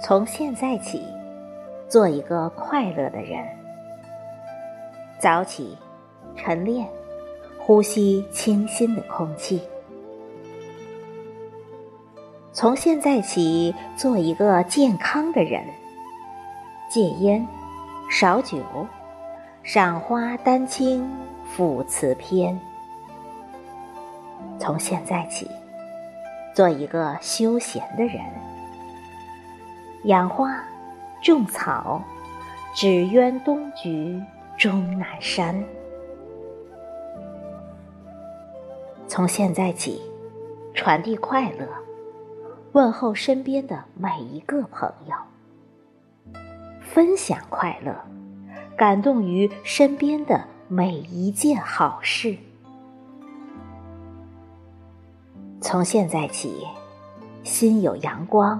从现在起，做一个快乐的人。早起，晨练，呼吸清新的空气。从现在起，做一个健康的人。戒烟，少酒，赏花丹青赋词篇。从现在起，做一个休闲的人。养花，种草，只愿东菊终南山。从现在起，传递快乐，问候身边的每一个朋友，分享快乐，感动于身边的每一件好事。从现在起，心有阳光。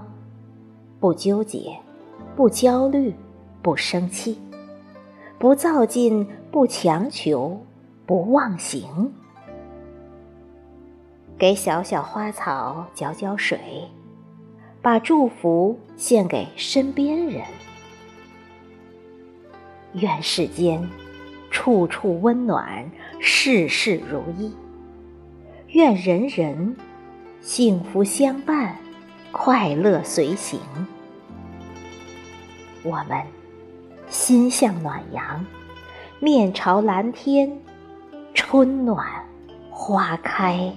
不纠结，不焦虑，不生气，不造进，不强求，不忘形。给小小花草浇浇水，把祝福献给身边人。愿世间处处温暖，事事如意。愿人人幸福相伴。快乐随行，我们心向暖阳，面朝蓝天，春暖花开。